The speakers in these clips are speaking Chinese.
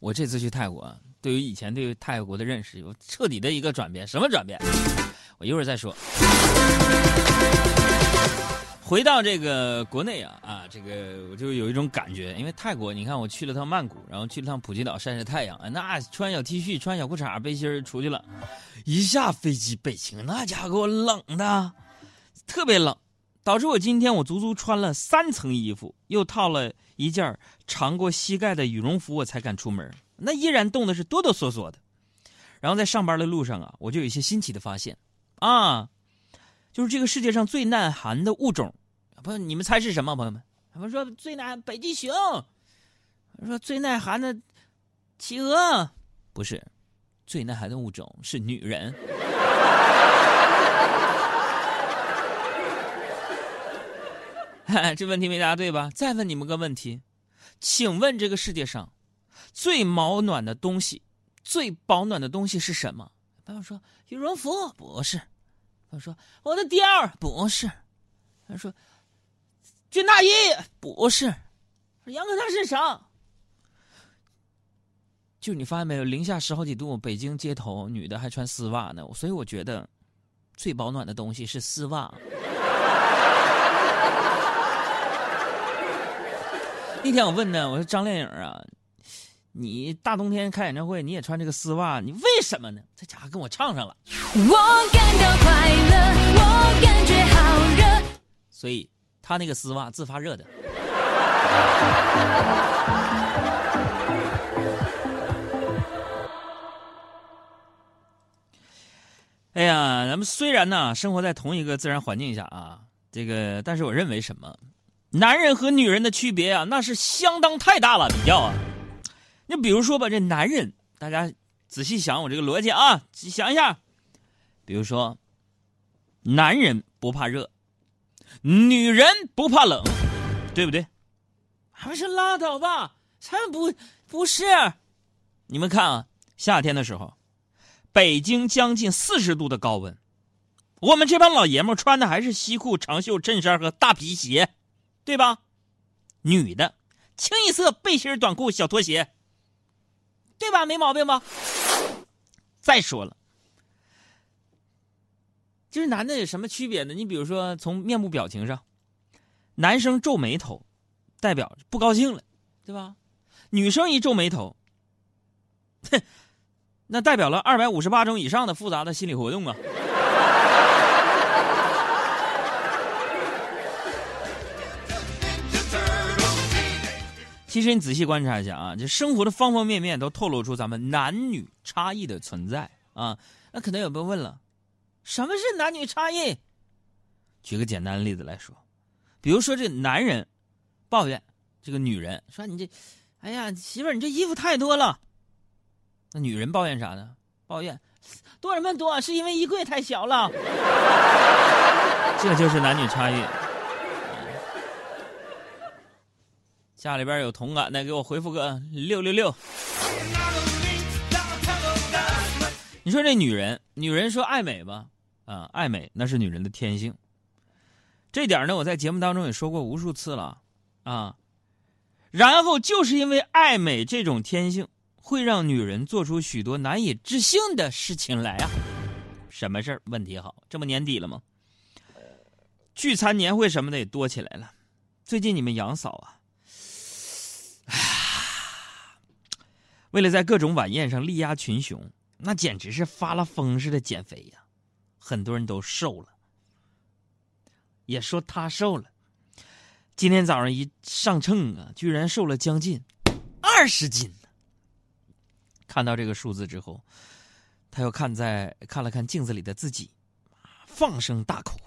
我这次去泰国，对于以前对泰国的认识有彻底的一个转变。什么转变？我一会儿再说。回到这个国内啊啊，这个我就有一种感觉，因为泰国，你看我去了趟曼谷，然后去了趟普吉岛晒晒太阳，那穿小 T 恤、穿小裤衩、背心出去了，一下飞机北京，那家伙给我冷的，特别冷，导致我今天我足足穿了三层衣服，又套了一件长过膝盖的羽绒服，我才敢出门，那依然冻的是哆哆嗦嗦的。然后在上班的路上啊，我就有一些新奇的发现，啊。就是这个世界上最耐寒的物种，不，你们猜是什么？朋友们，他们说最耐北极熊，说最耐寒的企鹅，不是，最耐寒的物种是女人。这问题没答对吧？再问你们个问题，请问这个世界上最保暖的东西，最保暖的东西是什么？朋友说羽绒服，不是。他说：“我的貂不是。”他说：“军大衣不是。”杨哥他是啥？就你发现没有，零下十好几度，北京街头女的还穿丝袜呢。所以我觉得，最保暖的东西是丝袜。那天我问呢，我说张靓颖啊。你大冬天开演唱会，你也穿这个丝袜，你为什么呢？这家伙跟我唱上了。我感到快乐，我感觉好热。所以他那个丝袜自发热的。哎呀，咱们虽然呢生活在同一个自然环境下啊，这个，但是我认为什么，男人和女人的区别啊，那是相当太大了，比较啊。你比如说吧，这男人，大家仔细想我这个逻辑啊，想一下。比如说，男人不怕热，女人不怕冷，对不对？还是拉倒吧，才不不是。你们看啊，夏天的时候，北京将近四十度的高温，我们这帮老爷们穿的还是西裤、长袖衬衫和大皮鞋，对吧？女的，清一色背心、短裤、小拖鞋。对吧？没毛病吧？再说了，就是男的有什么区别呢？你比如说，从面部表情上，男生皱眉头，代表不高兴了，对吧？女生一皱眉头，哼，那代表了二百五十八种以上的复杂的心理活动啊。其实你仔细观察一下啊，这生活的方方面面都透露出咱们男女差异的存在啊。那可能有朋友问了，什么是男女差异？举个简单的例子来说，比如说这男人抱怨这个女人说你这，哎呀媳妇儿你这衣服太多了。那女人抱怨啥呢？抱怨多什么多？是因为衣柜太小了。这就是男女差异。家里边有同感的，给我回复个六六六。你说这女人，女人说爱美吧，啊，爱美那是女人的天性。这点呢，我在节目当中也说过无数次了，啊，然后就是因为爱美这种天性，会让女人做出许多难以置信的事情来啊。什么事儿？问题好，这不年底了吗？聚餐、年会什么的也多起来了。最近你们杨嫂啊。为了在各种晚宴上力压群雄，那简直是发了疯似的减肥呀！很多人都瘦了，也说他瘦了。今天早上一上秤啊，居然瘦了将近二十斤呢。看到这个数字之后，他又看在看了看镜子里的自己，放声大哭。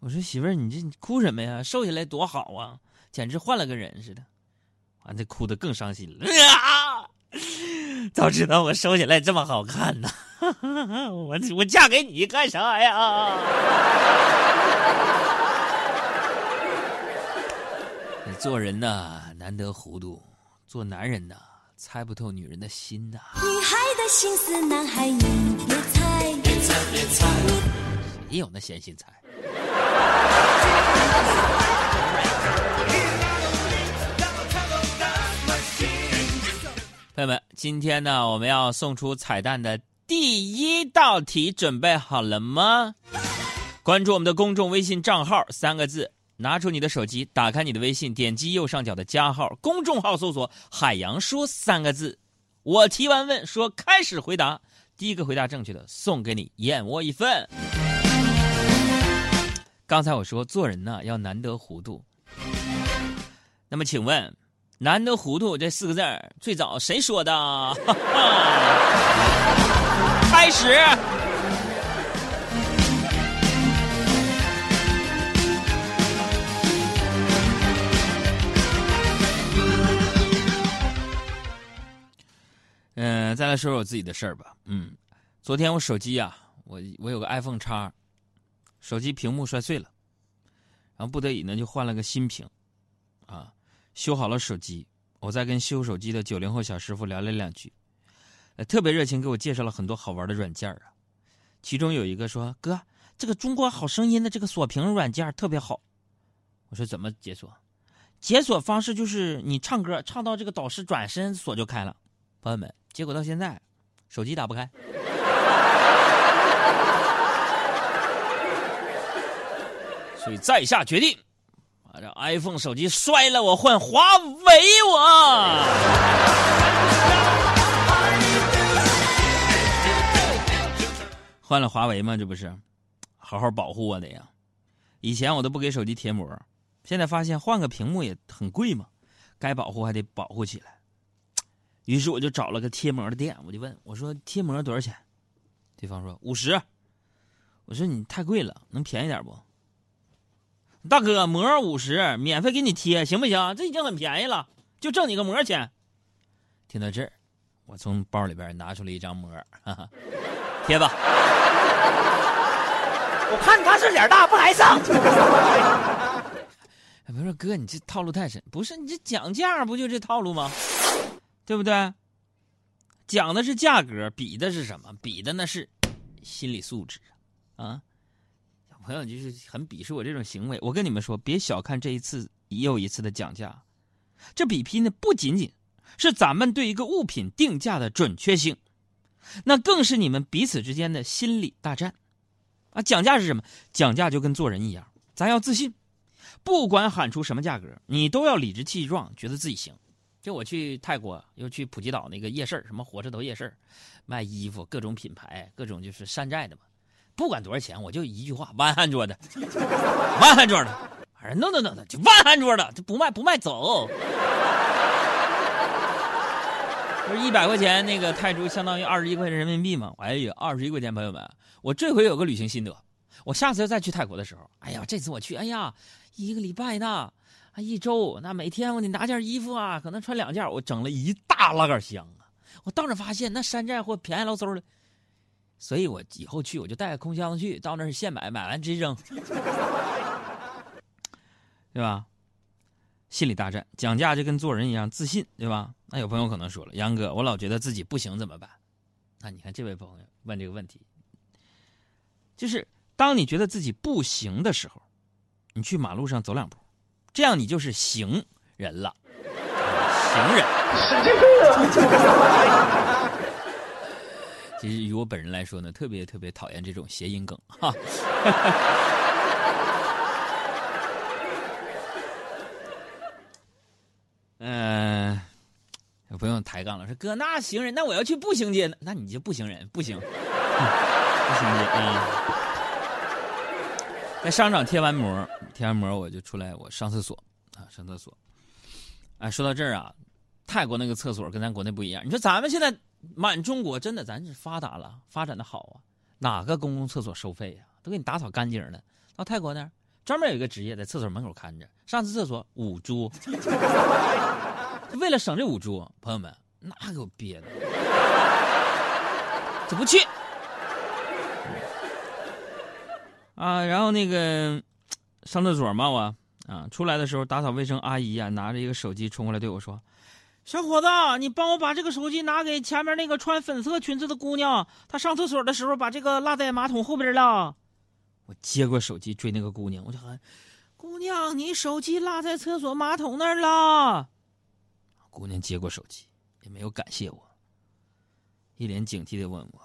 我说媳妇儿，你这哭什么呀？瘦下来多好啊，简直换了个人似的。完，这哭的更伤心了。啊早知道我收起来这么好看呢，我我嫁给你干啥呀？做人呐，难得糊涂；做男人呐，猜不透女人的心呐。女孩的心思，男孩你别猜，别猜别猜，谁有那闲心猜？朋友们，今天呢，我们要送出彩蛋的第一道题，准备好了吗？关注我们的公众微信账号，三个字，拿出你的手机，打开你的微信，点击右上角的加号，公众号搜索“海洋说”三个字。我提完问说开始回答，第一个回答正确的送给你燕窝一份。刚才我说做人呢要难得糊涂，那么请问？难得糊涂这四个字最早谁说的？开始。嗯，再来说说我自己的事儿吧。嗯，昨天我手机呀，我我有个 iPhone 叉，手机屏幕摔碎了，然后不得已呢就换了个新屏，啊。修好了手机，我再跟修手机的九零后小师傅聊了两句，呃，特别热情，给我介绍了很多好玩的软件啊。其中有一个说：“哥，这个中国好声音的这个锁屏软件特别好。”我说：“怎么解锁？解锁方式就是你唱歌唱到这个导师转身锁就开了。”朋友们，结果到现在手机打不开，所以在下决定。把这 iPhone 手机摔了，我换华为。我换了华为吗？这不是好好保护我的呀！以前我都不给手机贴膜，现在发现换个屏幕也很贵嘛，该保护还得保护起来。于是我就找了个贴膜的店，我就问我说：“贴膜多少钱？”对方说：“五十。”我说：“你太贵了，能便宜点不？”大哥，膜五十，免费给你贴，行不行？这已经很便宜了，就挣你个膜钱。听到这儿，我从包里边拿出了一张膜，哈哈，贴吧。我看他是脸大不来上。不是哥，你这套路太深。不是你这讲价不就这套路吗？对不对？讲的是价格，比的是什么？比的那是心理素质啊。朋友就是很鄙视我这种行为。我跟你们说，别小看这一次又一次的讲价，这比拼呢不仅仅是咱们对一个物品定价的准确性，那更是你们彼此之间的心理大战。啊，讲价是什么？讲价就跟做人一样，咱要自信，不管喊出什么价格，你都要理直气壮，觉得自己行。就我去泰国，又去普吉岛那个夜市什么火车头夜市卖衣服，各种品牌，各种就是山寨的嘛。不管多少钱，我就一句话：万汉桌的，万汉桌的，哎，no no no no，就万汉桌的，就不卖不卖走。不是一百块钱那个泰铢相当于二十一块钱人民币吗？哎呀，二十一块钱，朋友们，我这回有个旅行心得，我下次要再去泰国的时候，哎呀，这次我去，哎呀，一个礼拜呢，啊，一周，那每天我得拿件衣服啊，可能穿两件，我整了一大拉杆箱啊，我到那发现那山寨货便宜老嗖的。所以我以后去我就带个空箱子去，到那儿现买，买完直接扔，对吧？心理大战，讲价就跟做人一样，自信，对吧？那有朋友可能说了，杨哥，我老觉得自己不行怎么办？那你看这位朋友问这个问题，就是当你觉得自己不行的时候，你去马路上走两步，这样你就是行人了，行人，神经病。其实，于我本人来说呢，特别特别讨厌这种谐音梗哈。嗯，不用抬杠了，说哥，那行人，那我要去步行街，那你就步行人，不行，步行街啊。在商场贴完膜，贴完膜我就出来，我上厕所啊，上厕所。哎，说到这儿啊，泰国那个厕所跟咱国内不一样，你说咱们现在。满中国真的，咱是发达了，发展的好啊！哪个公共厕所收费呀？都给你打扫干净了。到泰国那儿，专门有一个职业在厕所门口看着，上次厕所五铢。为了省这五铢，朋友们，那给我憋的，就不去。啊，然后那个上厕所嘛，我啊出来的时候，打扫卫生阿姨啊拿着一个手机冲过来对我说。小伙子，你帮我把这个手机拿给前面那个穿粉色裙子的姑娘，她上厕所的时候把这个落在马桶后边了。我接过手机追那个姑娘，我就喊：“姑娘，你手机落在厕所马桶那儿了。”姑娘接过手机，也没有感谢我，一脸警惕的问我：“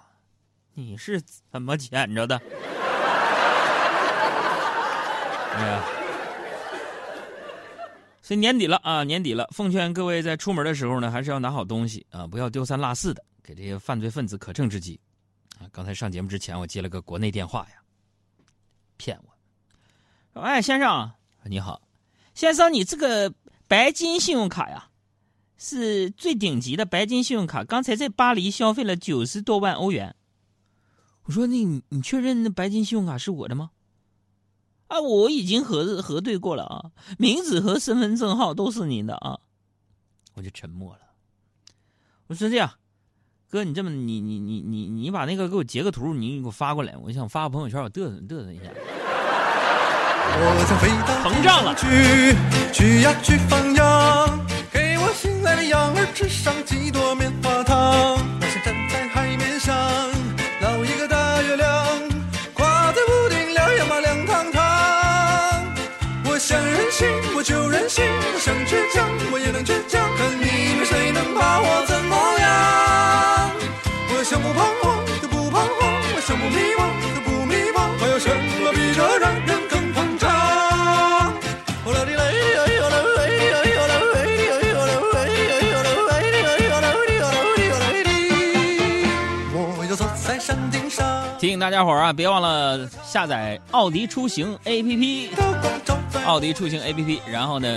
你是怎么捡着的？” 哎呀，所以年底了啊，年底了，奉劝各位在出门的时候呢，还是要拿好东西啊，不要丢三落四的，给这些犯罪分子可乘之机。啊，刚才上节目之前，我接了个国内电话呀，骗我，说：“哎，先生，你好，先生，你这个白金信用卡呀，是最顶级的白金信用卡，刚才在巴黎消费了九十多万欧元。”我说：“那你你确认那白金信用卡是我的吗？”啊，我已经核核对过了啊，名字和身份证号都是您的啊，我就沉默了。我说这样，哥，你这么你你你你你把那个给我截个图，你给我发过来，我想发个朋友圈，我嘚瑟嘚瑟一下。膨胀了。去去呀去放羊，给我心爱的羊儿吃上几朵棉花糖。想任性，我就任性；我想倔强，我也能倔强。看你们谁能把我怎么样？我想不彷徨就不彷徨，我想不迷茫就不迷茫。还有什么比这让人更膨胀？哦啦哩嘞呀哟啦喂呀哟啦喂呀哟啦喂呀哟啦喂呀哟啦喂呀哟啦喂呀嘞哩。我要走在山顶上，提醒大家伙儿啊，别忘了下载奥迪出行 APP，奥迪出行 APP，然后呢，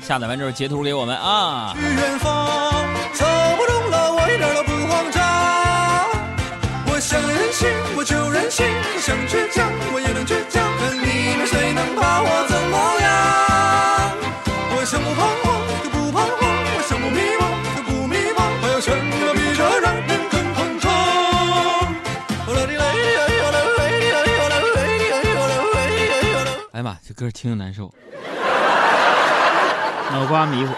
下载完之后截图给我们啊。去远方，走不动了，我一点都不慌张。我想任性，我就任性；我想倔强，我也能倔歌听着难受，脑瓜迷糊。